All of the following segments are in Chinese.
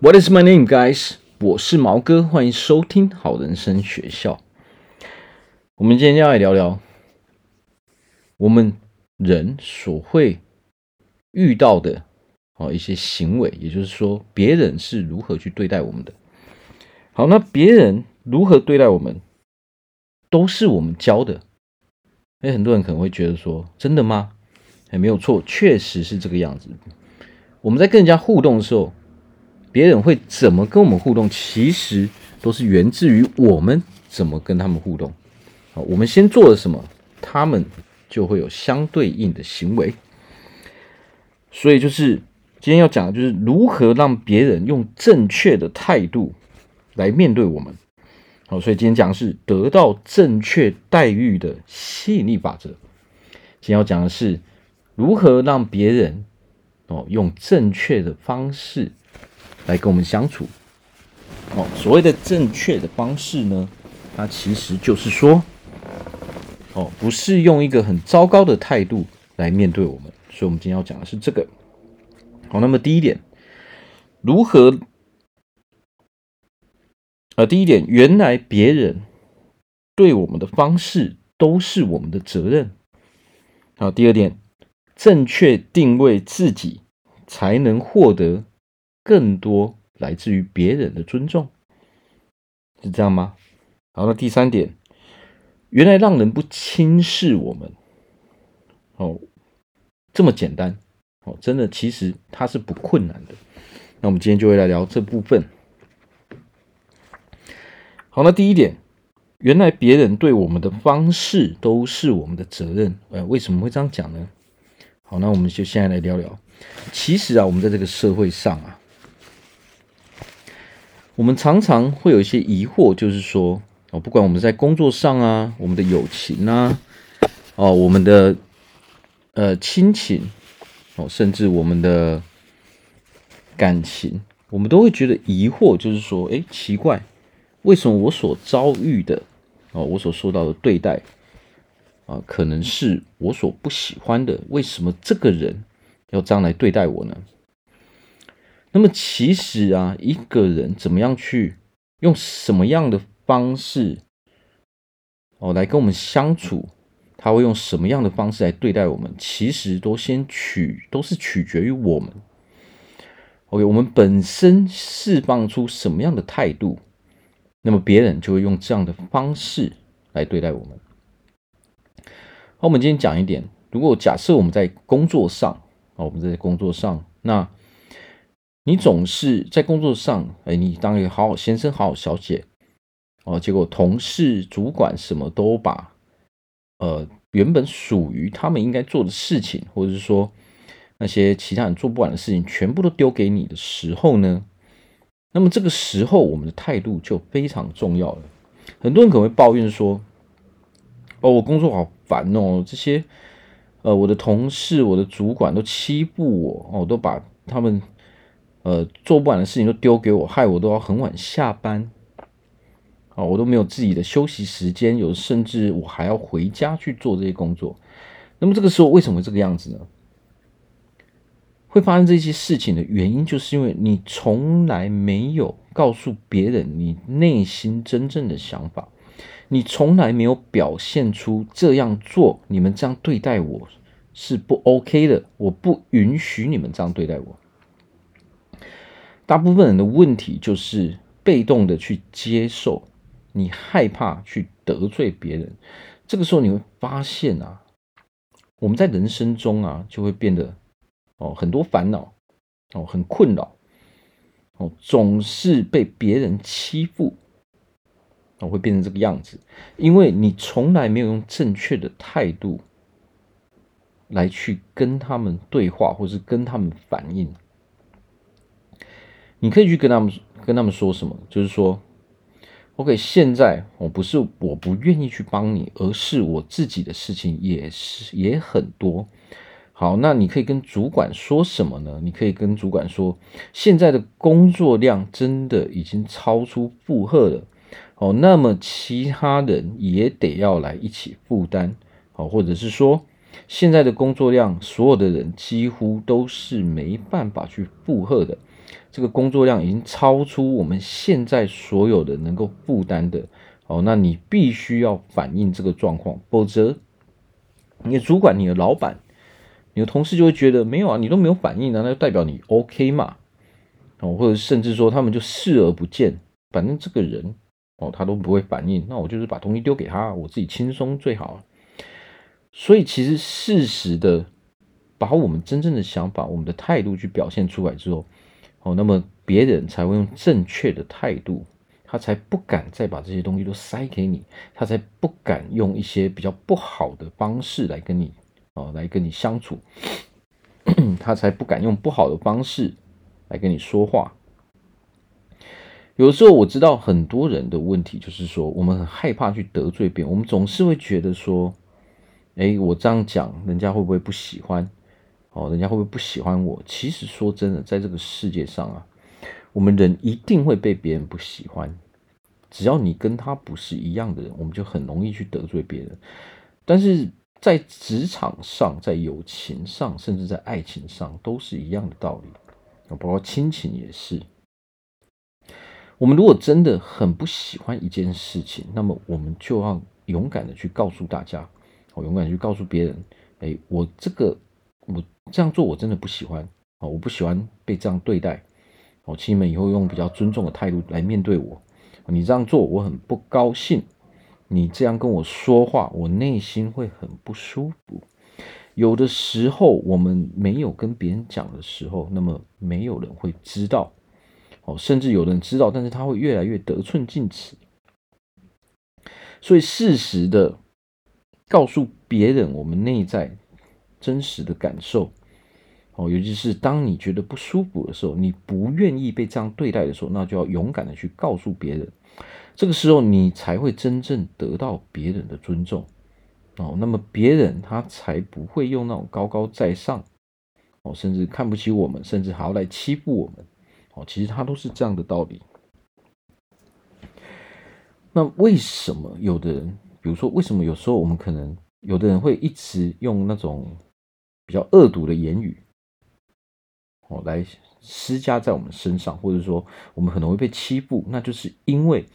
What is my name, guys？我是毛哥，欢迎收听好人生学校。我们今天要来聊聊我们人所会遇到的哦一些行为，也就是说，别人是如何去对待我们的。好，那别人如何对待我们，都是我们教的。哎，很多人可能会觉得说，真的吗？哎，没有错，确实是这个样子。我们在跟人家互动的时候，别人会怎么跟我们互动？其实都是源自于我们怎么跟他们互动。好，我们先做了什么，他们就会有相对应的行为。所以，就是今天要讲的，就是如何让别人用正确的态度来面对我们。好，所以今天讲的是得到正确待遇的吸引力法则。今天要讲的是如何让别人哦用正确的方式。来跟我们相处，哦，所谓的正确的方式呢，它其实就是说，哦，不是用一个很糟糕的态度来面对我们，所以，我们今天要讲的是这个。好，那么第一点，如何？呃，第一点，原来别人对我们的方式都是我们的责任。好，第二点，正确定位自己，才能获得。更多来自于别人的尊重，是这样吗？好，那第三点，原来让人不轻视我们，哦，这么简单，哦，真的，其实它是不困难的。那我们今天就会来聊这部分。好，那第一点，原来别人对我们的方式都是我们的责任。呃，为什么会这样讲呢？好，那我们就现在来聊聊。其实啊，我们在这个社会上啊。我们常常会有一些疑惑，就是说，哦，不管我们在工作上啊，我们的友情啊，哦，我们的呃亲情，哦，甚至我们的感情，我们都会觉得疑惑，就是说，哎，奇怪，为什么我所遭遇的，哦，我所受到的对待，啊，可能是我所不喜欢的，为什么这个人要这样来对待我呢？那么其实啊，一个人怎么样去用什么样的方式哦来跟我们相处，他会用什么样的方式来对待我们，其实都先取都是取决于我们。OK，我们本身释放出什么样的态度，那么别人就会用这样的方式来对待我们。好，我们今天讲一点，如果假设我们在工作上啊，我们在工作上那。你总是在工作上，哎，你当一个好好先生、好好小姐，哦，结果同事、主管什么都把，呃，原本属于他们应该做的事情，或者是说那些其他人做不完的事情，全部都丢给你的时候呢，那么这个时候我们的态度就非常重要了。很多人可能会抱怨说，哦，我工作好烦哦，这些，呃，我的同事、我的主管都欺负我，哦，都把他们。呃，做不完的事情都丢给我，害我都要很晚下班，啊，我都没有自己的休息时间，有甚至我还要回家去做这些工作。那么这个时候为什么会这个样子呢？会发生这些事情的原因，就是因为你从来没有告诉别人你内心真正的想法，你从来没有表现出这样做，你们这样对待我是不 OK 的，我不允许你们这样对待我。大部分人的问题就是被动的去接受，你害怕去得罪别人。这个时候你会发现啊，我们在人生中啊就会变得哦很多烦恼哦很困扰哦总是被别人欺负哦会变成这个样子，因为你从来没有用正确的态度来去跟他们对话，或是跟他们反应。你可以去跟他们跟他们说什么，就是说，OK，现在我不是我不愿意去帮你，而是我自己的事情也是也很多。好，那你可以跟主管说什么呢？你可以跟主管说，现在的工作量真的已经超出负荷了。哦，那么其他人也得要来一起负担。好，或者是说，现在的工作量，所有的人几乎都是没办法去负荷的。这个工作量已经超出我们现在所有的能够负担的，哦，那你必须要反映这个状况，否则你的主管、你的老板、你的同事就会觉得没有啊，你都没有反应啊，那就代表你 OK 嘛，哦，或者甚至说他们就视而不见，反正这个人哦他都不会反应，那我就是把东西丢给他，我自己轻松最好。所以其实适时的把我们真正的想法、我们的态度去表现出来之后。哦，那么别人才会用正确的态度，他才不敢再把这些东西都塞给你，他才不敢用一些比较不好的方式来跟你哦，来跟你相处，他才不敢用不好的方式来跟你说话。有时候我知道很多人的问题就是说，我们很害怕去得罪别人，我们总是会觉得说，哎，我这样讲，人家会不会不喜欢？哦，人家会不会不喜欢我？其实说真的，在这个世界上啊，我们人一定会被别人不喜欢。只要你跟他不是一样的人，我们就很容易去得罪别人。但是在职场上、在友情上，甚至在爱情上，都是一样的道理。包括亲情也是。我们如果真的很不喜欢一件事情，那么我们就要勇敢的去告诉大家，我勇敢去告诉别人，哎，我这个。我这样做我真的不喜欢啊！我不喜欢被这样对待。哦，请你们以后用比较尊重的态度来面对我。你这样做我很不高兴，你这样跟我说话，我内心会很不舒服。有的时候我们没有跟别人讲的时候，那么没有人会知道。哦，甚至有人知道，但是他会越来越得寸进尺。所以适时的告诉别人我们内在。真实的感受，哦，尤其是当你觉得不舒服的时候，你不愿意被这样对待的时候，那就要勇敢的去告诉别人，这个时候你才会真正得到别人的尊重，哦，那么别人他才不会用那种高高在上，哦，甚至看不起我们，甚至还要来欺负我们，哦，其实他都是这样的道理。那为什么有的人，比如说，为什么有时候我们可能有的人会一直用那种比较恶毒的言语，哦，来施加在我们身上，或者说我们可能会被欺负，那就是因为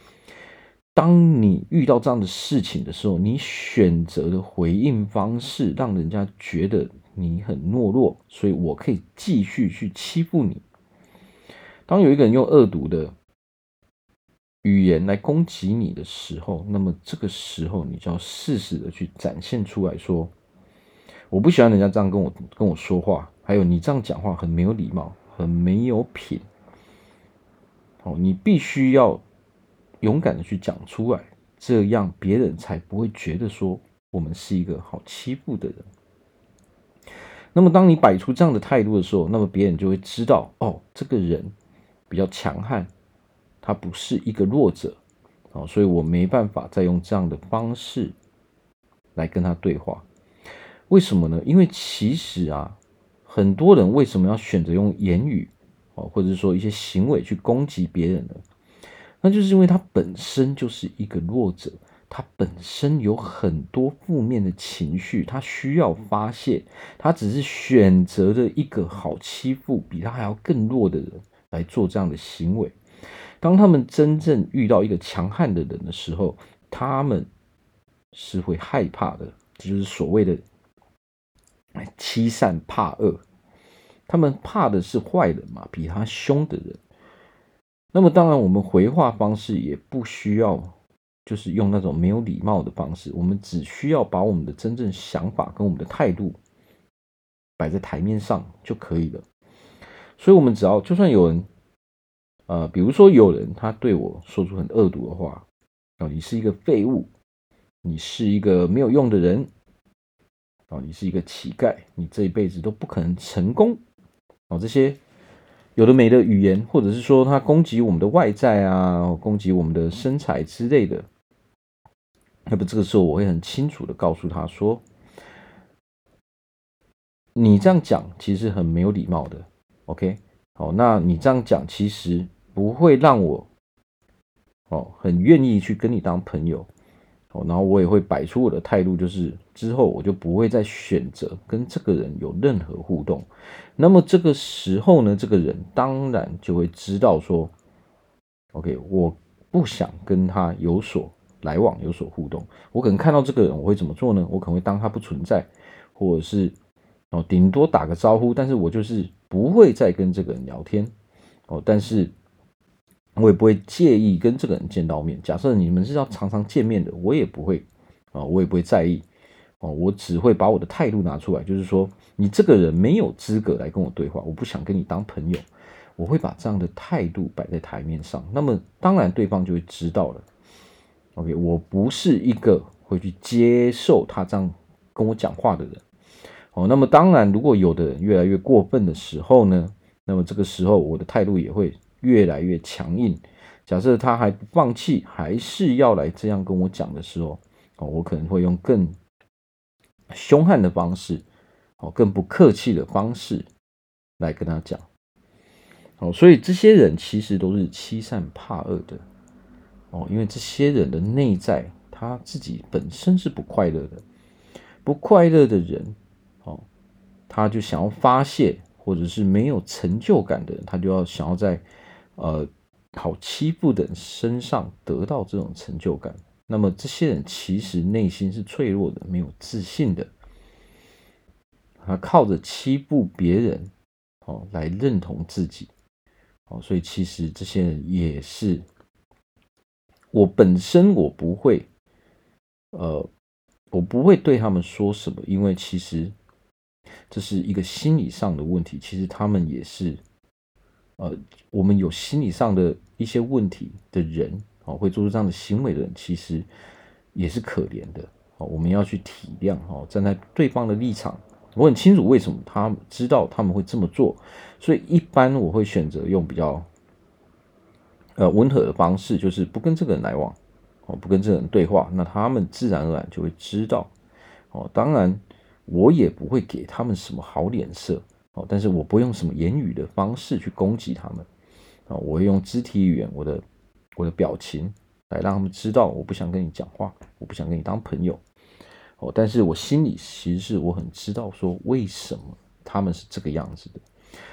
当你遇到这样的事情的时候，你选择的回应方式让人家觉得你很懦弱，所以我可以继续去欺负你。当有一个人用恶毒的语言来攻击你的时候，那么这个时候你就要适时的去展现出来说。我不喜欢人家这样跟我跟我说话，还有你这样讲话很没有礼貌，很没有品。哦，你必须要勇敢的去讲出来，这样别人才不会觉得说我们是一个好欺负的人。那么，当你摆出这样的态度的时候，那么别人就会知道，哦，这个人比较强悍，他不是一个弱者。哦，所以我没办法再用这样的方式来跟他对话。为什么呢？因为其实啊，很多人为什么要选择用言语哦，或者说一些行为去攻击别人呢？那就是因为他本身就是一个弱者，他本身有很多负面的情绪，他需要发泄，他只是选择了一个好欺负、比他还要更弱的人来做这样的行为。当他们真正遇到一个强悍的人的时候，他们是会害怕的，就是所谓的。欺善怕恶，他们怕的是坏人嘛，比他凶的人。那么当然，我们回话方式也不需要，就是用那种没有礼貌的方式。我们只需要把我们的真正想法跟我们的态度摆在台面上就可以了。所以，我们只要就算有人，呃，比如说有人他对我说出很恶毒的话，哦，你是一个废物，你是一个没有用的人。哦，你是一个乞丐，你这一辈子都不可能成功。哦，这些有的没的语言，或者是说他攻击我们的外在啊，攻击我们的身材之类的，那么这个时候我会很清楚的告诉他说：“你这样讲其实很没有礼貌的。”OK，好，那你这样讲其实不会让我哦很愿意去跟你当朋友。哦，然后我也会摆出我的态度，就是之后我就不会再选择跟这个人有任何互动。那么这个时候呢，这个人当然就会知道说，OK，我不想跟他有所来往、有所互动。我可能看到这个人，我会怎么做呢？我可能会当他不存在，或者是哦，顶多打个招呼，但是我就是不会再跟这个人聊天哦，但是。我也不会介意跟这个人见到面。假设你们是要常常见面的，我也不会啊，我也不会在意哦。我只会把我的态度拿出来，就是说你这个人没有资格来跟我对话，我不想跟你当朋友。我会把这样的态度摆在台面上。那么当然对方就会知道了。OK，我不是一个会去接受他这样跟我讲话的人。哦，那么当然，如果有的人越来越过分的时候呢，那么这个时候我的态度也会。越来越强硬。假设他还不放弃，还是要来这样跟我讲的时候，哦，我可能会用更凶悍的方式，哦，更不客气的方式来跟他讲。哦，所以这些人其实都是欺善怕恶的。哦，因为这些人的内在他自己本身是不快乐的，不快乐的人，哦，他就想要发泄，或者是没有成就感的人，他就要想要在。呃，好欺负的人身上得到这种成就感，那么这些人其实内心是脆弱的，没有自信的，他靠着欺负别人哦来认同自己哦，所以其实这些人也是我本身我不会，呃，我不会对他们说什么，因为其实这是一个心理上的问题，其实他们也是。呃，我们有心理上的一些问题的人，哦，会做出这样的行为的人，其实也是可怜的。哦，我们要去体谅，哦，站在对方的立场，我很清楚为什么他知道他们会这么做，所以一般我会选择用比较呃温和的方式，就是不跟这个人来往，哦，不跟这个人对话，那他们自然而然就会知道。哦，当然我也不会给他们什么好脸色。哦，但是我不用什么言语的方式去攻击他们，啊，我会用肢体语言，我的我的表情来让他们知道我不想跟你讲话，我不想跟你当朋友。哦，但是我心里其实是我很知道说为什么他们是这个样子的。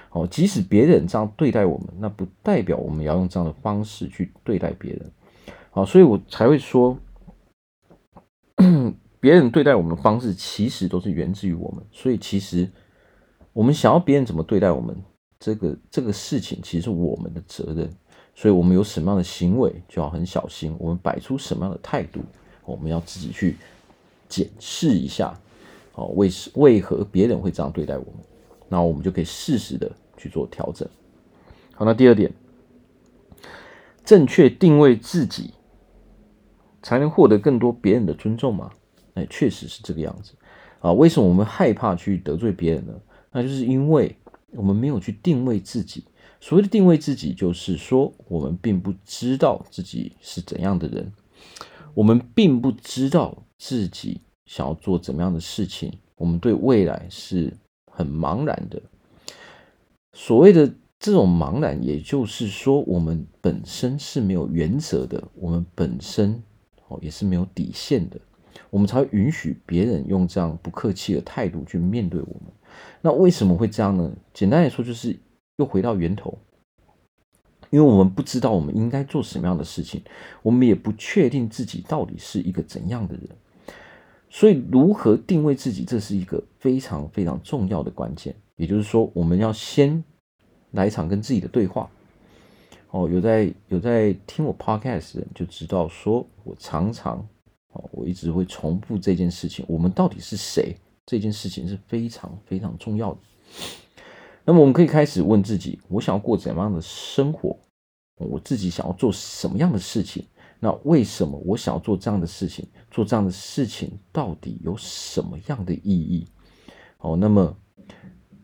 哦，即使别人这样对待我们，那不代表我们要用这样的方式去对待别人。好，所以我才会说，别人对待我们的方式其实都是源自于我们，所以其实。我们想要别人怎么对待我们，这个这个事情其实是我们的责任，所以我们有什么样的行为就要很小心。我们摆出什么样的态度，我们要自己去检视一下。哦，为什为何别人会这样对待我们？那我们就可以适时的去做调整。好，那第二点，正确定位自己，才能获得更多别人的尊重嘛？哎，确实是这个样子啊。为什么我们害怕去得罪别人呢？那就是因为我们没有去定位自己。所谓的定位自己，就是说我们并不知道自己是怎样的人，我们并不知道自己想要做怎么样的事情，我们对未来是很茫然的。所谓的这种茫然，也就是说我们本身是没有原则的，我们本身哦也是没有底线的，我们才允许别人用这样不客气的态度去面对我们。那为什么会这样呢？简单来说，就是又回到源头，因为我们不知道我们应该做什么样的事情，我们也不确定自己到底是一个怎样的人，所以如何定位自己，这是一个非常非常重要的关键。也就是说，我们要先来一场跟自己的对话。哦，有在有在听我 podcast 的人就知道，说我常常哦，我一直会重复这件事情：我们到底是谁？这件事情是非常非常重要的。那么，我们可以开始问自己：我想要过怎样的生活？我自己想要做什么样的事情？那为什么我想要做这样的事情？做这样的事情到底有什么样的意义？哦，那么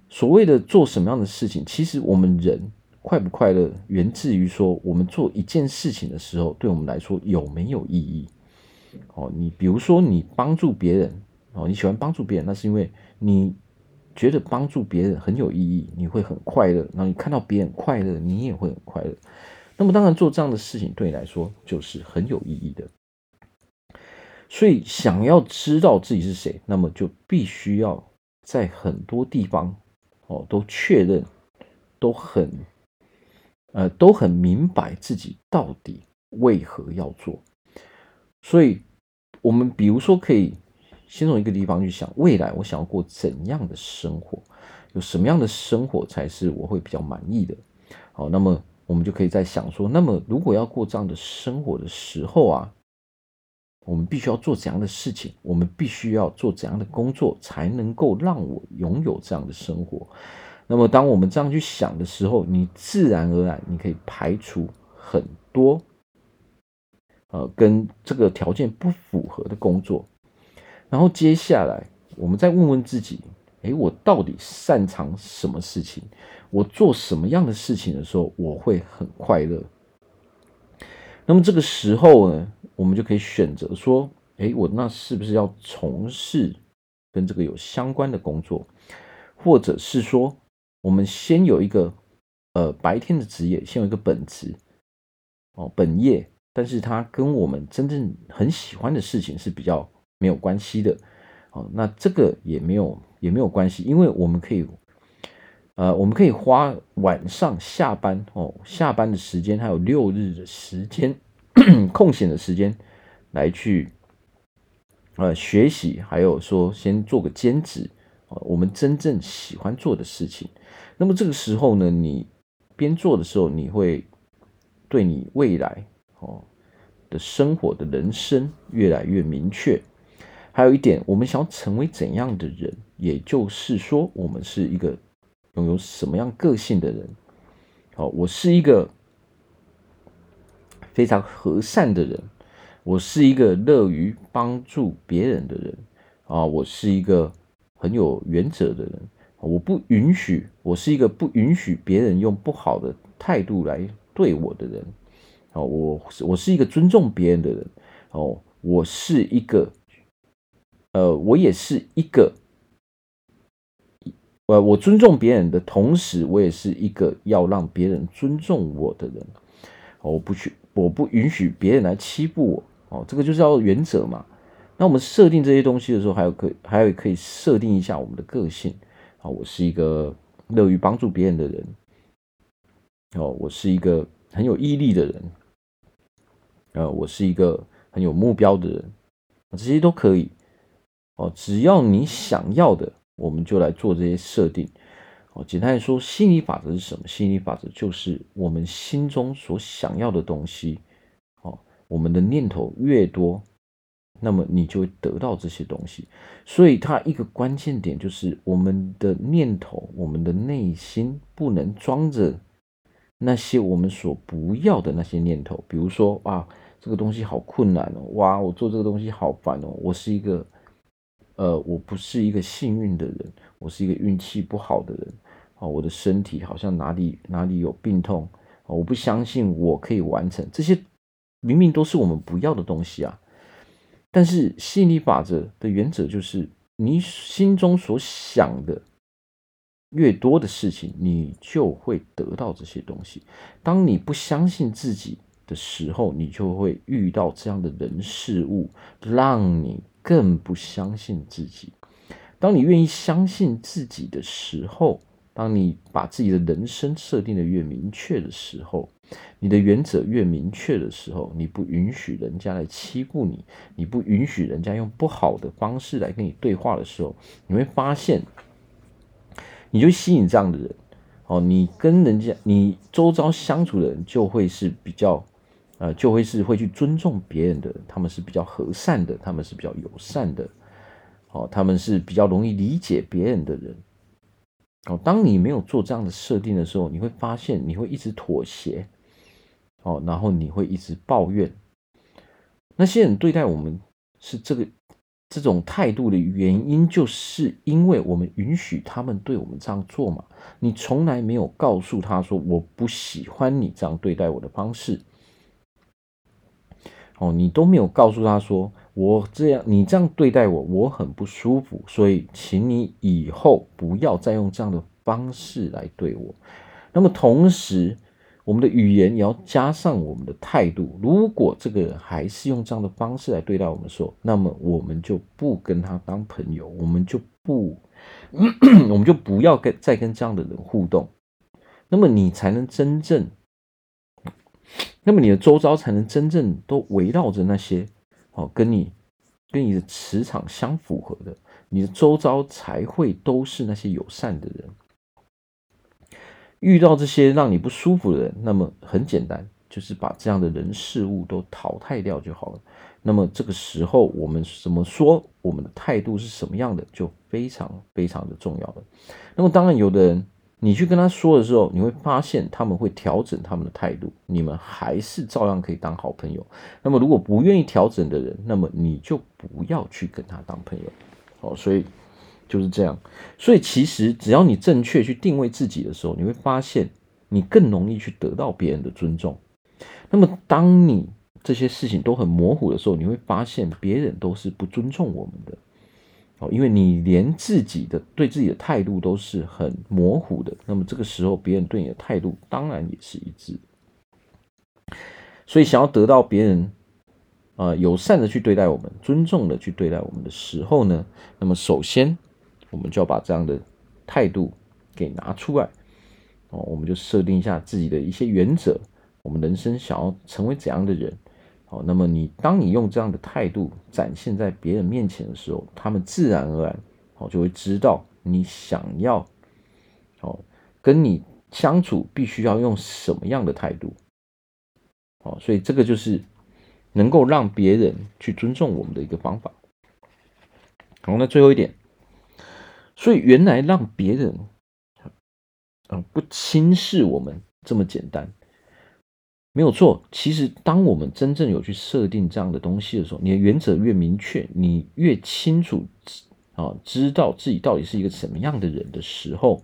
所谓的做什么样的事情，其实我们人快不快乐，源自于说我们做一件事情的时候，对我们来说有没有意义？哦，你比如说，你帮助别人。哦，你喜欢帮助别人，那是因为你觉得帮助别人很有意义，你会很快乐。然后你看到别人快乐，你也会很快乐。那么当然做这样的事情对你来说就是很有意义的。所以想要知道自己是谁，那么就必须要在很多地方哦都确认，都很呃都很明白自己到底为何要做。所以，我们比如说可以先从一个地方去想，未来我想要过怎样的生活，有什么样的生活才是我会比较满意的。好，那么我们就可以在想说，那么如果要过这样的生活的时候啊，我们必须要做怎样的事情？我们必须要做怎样的工作，才能够让我拥有这样的生活？那么，当我们这样去想的时候，你自然而然你可以排除很多呃跟这个条件不符合的工作，然后接下来我们再问问自己。诶，我到底擅长什么事情？我做什么样的事情的时候，我会很快乐。那么这个时候呢，我们就可以选择说：诶，我那是不是要从事跟这个有相关的工作？或者是说，我们先有一个呃白天的职业，先有一个本职哦本业，但是它跟我们真正很喜欢的事情是比较没有关系的。哦，那这个也没有。也没有关系，因为我们可以，呃，我们可以花晚上下班哦，下班的时间还有六日的时间 空闲的时间来去，呃，学习，还有说先做个兼职，哦，我们真正喜欢做的事情。那么这个时候呢，你边做的时候，你会对你未来哦的生活的人生越来越明确。还有一点，我们想要成为怎样的人，也就是说，我们是一个拥有什么样个性的人。好，我是一个非常和善的人，我是一个乐于帮助别人的人啊，我是一个很有原则的人。我不允许，我是一个不允许别人用不好的态度来对我的人。哦，我我是一个尊重别人的人。哦，我是一个。呃，我也是一个，呃，我尊重别人的同时，我也是一个要让别人尊重我的人。我不去，我不允许别人来欺负我。哦，这个就是要原则嘛。那我们设定这些东西的时候，还有可还有可以设定一下我们的个性。啊，我是一个乐于帮助别人的人。哦，我是一个很有毅力的人。呃，我是一个很有目标的人。这些都可以。哦，只要你想要的，我们就来做这些设定。哦，简单来说，吸引力法则是什么？吸引力法则就是我们心中所想要的东西。哦，我们的念头越多，那么你就会得到这些东西。所以，它一个关键点就是我们的念头，我们的内心不能装着那些我们所不要的那些念头。比如说，啊，这个东西好困难哦，哇，我做这个东西好烦哦，我是一个。呃，我不是一个幸运的人，我是一个运气不好的人。哦，我的身体好像哪里哪里有病痛。哦，我不相信我可以完成这些，明明都是我们不要的东西啊。但是吸引力法则的原则就是，你心中所想的越多的事情，你就会得到这些东西。当你不相信自己的时候，你就会遇到这样的人事物，让你。更不相信自己。当你愿意相信自己的时候，当你把自己的人生设定的越明确的时候，你的原则越明确的时候，你不允许人家来欺负你，你不允许人家用不好的方式来跟你对话的时候，你会发现，你就吸引这样的人。哦，你跟人家，你周遭相处的人就会是比较。呃，就会是会去尊重别人的，他们是比较和善的，他们是比较友善的，哦，他们是比较容易理解别人的人。哦，当你没有做这样的设定的时候，你会发现你会一直妥协，哦，然后你会一直抱怨。那些人对待我们是这个这种态度的原因，就是因为我们允许他们对我们这样做嘛。你从来没有告诉他说，我不喜欢你这样对待我的方式。哦，你都没有告诉他说，我这样，你这样对待我，我很不舒服，所以请你以后不要再用这样的方式来对我。那么同时，我们的语言也要加上我们的态度。如果这个人还是用这样的方式来对待我们的时候，那么我们就不跟他当朋友，我们就不，我们就不要跟再跟这样的人互动。那么你才能真正，那么你的周遭才能真正都围绕着那些哦，跟你跟你的磁场相符合的，你的周遭才会都是那些友善的人。遇到这些让你不舒服的人，那么很简单，就是把这样的人事物都淘汰掉就好了。那么这个时候，我们怎么说，我们的态度是什么样的，就非常非常的重要了。那么当然，有的人你去跟他说的时候，你会发现他们会调整他们的态度，你们还是照样可以当好朋友。那么如果不愿意调整的人，那么你就不要去跟他当朋友。好，所以。就是这样，所以其实只要你正确去定位自己的时候，你会发现你更容易去得到别人的尊重。那么当你这些事情都很模糊的时候，你会发现别人都是不尊重我们的哦，因为你连自己的对自己的态度都是很模糊的。那么这个时候，别人对你的态度当然也是一致。所以想要得到别人啊友善的去对待我们，尊重的去对待我们的时候呢，那么首先。我们就要把这样的态度给拿出来哦，我们就设定一下自己的一些原则。我们人生想要成为怎样的人？好，那么你当你用这样的态度展现在别人面前的时候，他们自然而然哦就会知道你想要哦跟你相处必须要用什么样的态度。好，所以这个就是能够让别人去尊重我们的一个方法。好，那最后一点。所以，原来让别人，嗯，不轻视我们这么简单，没有错。其实，当我们真正有去设定这样的东西的时候，你的原则越明确，你越清楚啊，知道自己到底是一个什么样的人的时候，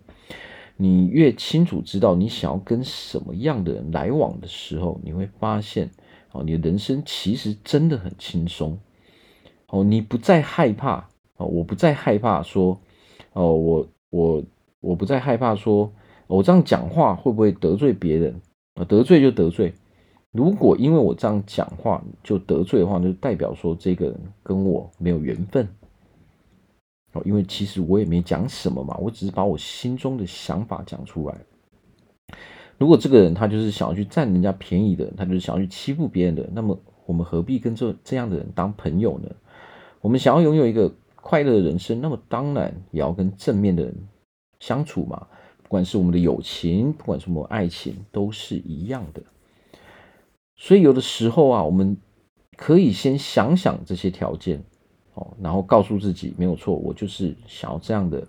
你越清楚知道你想要跟什么样的人来往的时候，你会发现，哦，你的人生其实真的很轻松。哦，你不再害怕，哦，我不再害怕说。哦，我我我不再害怕说，我这样讲话会不会得罪别人？啊，得罪就得罪。如果因为我这样讲话就得罪的话，就代表说这个人跟我没有缘分。哦，因为其实我也没讲什么嘛，我只是把我心中的想法讲出来。如果这个人他就是想要去占人家便宜的，他就是想要去欺负别人的，那么我们何必跟这这样的人当朋友呢？我们想要拥有一个。快乐的人生，那么当然也要跟正面的人相处嘛。不管是我们的友情，不管是我们的爱情，都是一样的。所以有的时候啊，我们可以先想想这些条件哦，然后告诉自己没有错，我就是想要这样的，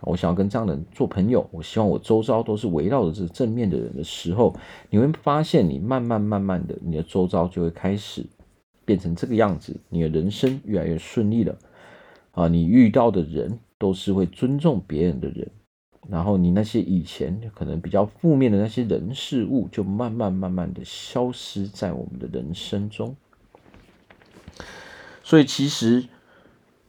我想要跟这样的人做朋友。我希望我周遭都是围绕着这个正面的人的时候，你会发现，你慢慢慢慢的，你的周遭就会开始变成这个样子，你的人生越来越顺利了。啊，你遇到的人都是会尊重别人的人，然后你那些以前可能比较负面的那些人事物，就慢慢慢慢的消失在我们的人生中。所以，其实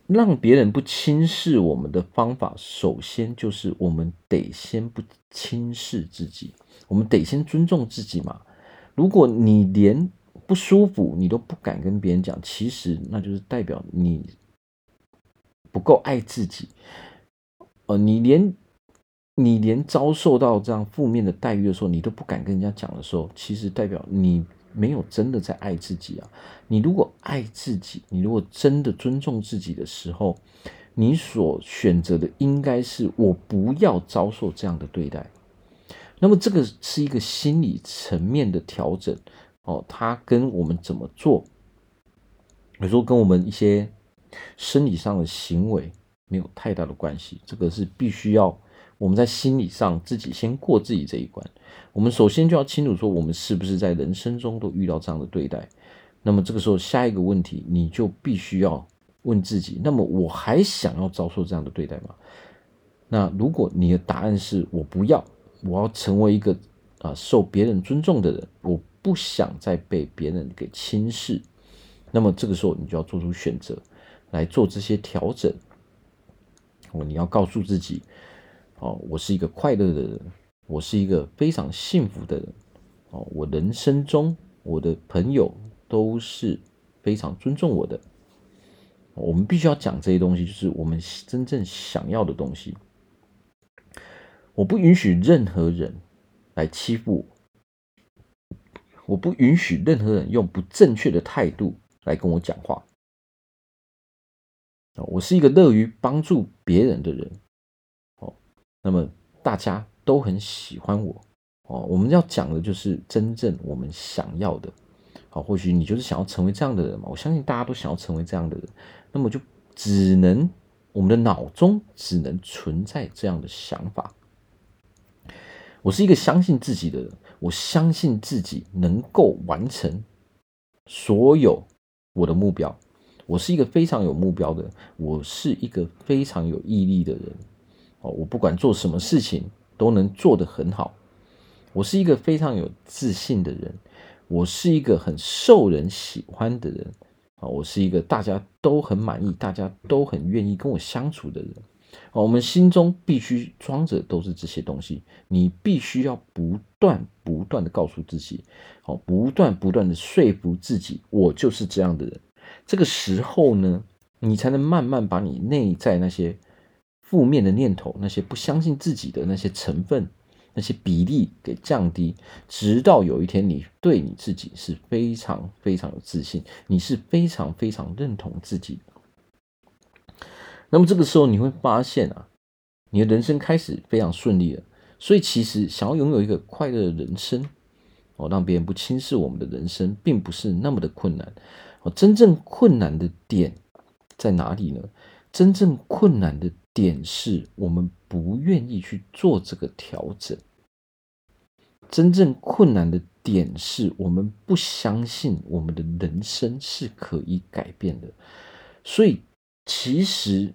让别人不轻视我们的方法，首先就是我们得先不轻视自己，我们得先尊重自己嘛。如果你连不舒服你都不敢跟别人讲，其实那就是代表你。不够爱自己，呃，你连你连遭受到这样负面的待遇的时候，你都不敢跟人家讲的时候，其实代表你没有真的在爱自己啊。你如果爱自己，你如果真的尊重自己的时候，你所选择的应该是我不要遭受这样的对待。那么这个是一个心理层面的调整哦，它跟我们怎么做，有时候跟我们一些。生理上的行为没有太大的关系，这个是必须要我们在心理上自己先过自己这一关。我们首先就要清楚说，我们是不是在人生中都遇到这样的对待。那么这个时候，下一个问题你就必须要问自己：那么我还想要遭受这样的对待吗？那如果你的答案是我不要，我要成为一个啊受别人尊重的人，我不想再被别人给轻视。那么这个时候，你就要做出选择。来做这些调整，哦，你要告诉自己，哦，我是一个快乐的人，我是一个非常幸福的人，哦，我人生中我的朋友都是非常尊重我的。我们必须要讲这些东西，就是我们真正想要的东西。我不允许任何人来欺负我，我不允许任何人用不正确的态度来跟我讲话。我是一个乐于帮助别人的人。那么大家都很喜欢我。哦，我们要讲的就是真正我们想要的。好，或许你就是想要成为这样的人嘛？我相信大家都想要成为这样的人。那么就只能我们的脑中只能存在这样的想法。我是一个相信自己的人，我相信自己能够完成所有我的目标。我是一个非常有目标的人，我是一个非常有毅力的人。哦，我不管做什么事情都能做得很好。我是一个非常有自信的人。我是一个很受人喜欢的人啊，我是一个大家都很满意、大家都很愿意跟我相处的人。我们心中必须装着都是这些东西，你必须要不断不断的告诉自己，哦，不断不断的说服自己，我就是这样的人。这个时候呢，你才能慢慢把你内在那些负面的念头、那些不相信自己的那些成分。那些比例给降低，直到有一天你对你自己是非常非常有自信，你是非常非常认同自己。那么这个时候你会发现啊，你的人生开始非常顺利了。所以其实想要拥有一个快乐的人生，哦，让别人不轻视我们的人生，并不是那么的困难。哦，真正困难的点在哪里呢？真正困难的点是我们不愿意去做这个调整。真正困难的点是我们不相信我们的人生是可以改变的。所以，其实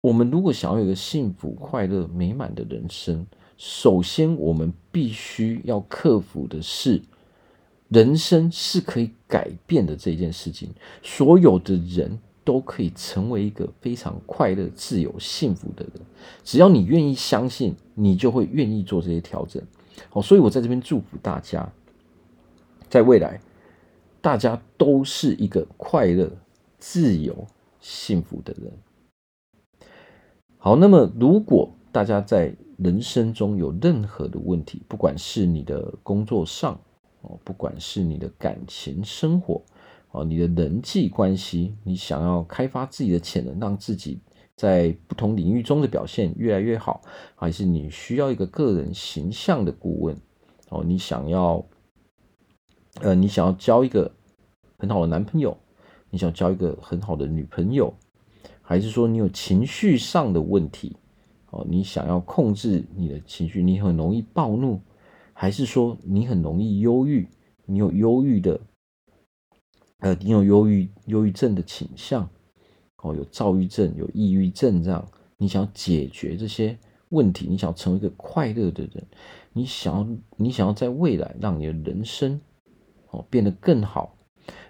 我们如果想要有一个幸福、快乐、美满的人生，首先我们必须要克服的是，人生是可以改变的这件事情。所有的人。都可以成为一个非常快乐、自由、幸福的人。只要你愿意相信，你就会愿意做这些调整。好，所以我在这边祝福大家，在未来，大家都是一个快乐、自由、幸福的人。好，那么如果大家在人生中有任何的问题，不管是你的工作上，哦，不管是你的感情生活，哦，你的人际关系，你想要开发自己的潜能，让自己在不同领域中的表现越来越好，还是你需要一个个人形象的顾问？哦，你想要，呃，你想要交一个很好的男朋友，你想交一个很好的女朋友，还是说你有情绪上的问题？哦，你想要控制你的情绪，你很容易暴怒，还是说你很容易忧郁？你有忧郁的？呃，你有忧郁、忧郁症的倾向，哦，有躁郁症、有抑郁症这样，你想解决这些问题，你想成为一个快乐的人，你想要，你想要在未来让你的人生哦变得更好，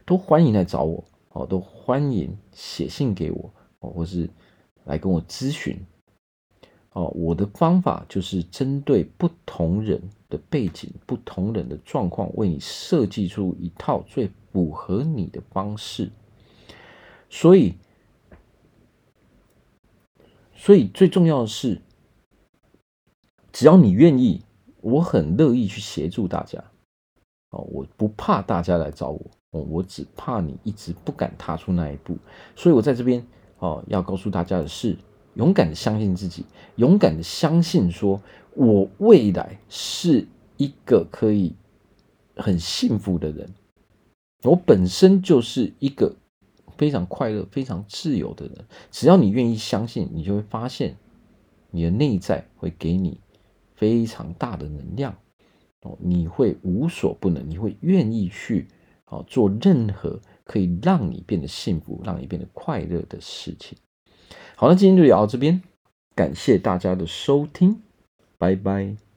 都欢迎来找我，哦，都欢迎写信给我，哦，或是来跟我咨询。哦，我的方法就是针对不同人的背景、不同人的状况，为你设计出一套最符合你的方式。所以，所以最重要的是，只要你愿意，我很乐意去协助大家。哦，我不怕大家来找我，我只怕你一直不敢踏出那一步。所以我在这边哦，要告诉大家的是。勇敢的相信自己，勇敢的相信说，我未来是一个可以很幸福的人。我本身就是一个非常快乐、非常自由的人。只要你愿意相信，你就会发现你的内在会给你非常大的能量。哦，你会无所不能，你会愿意去做任何可以让你变得幸福、让你变得快乐的事情。好了，今天就聊到这边，感谢大家的收听，拜拜。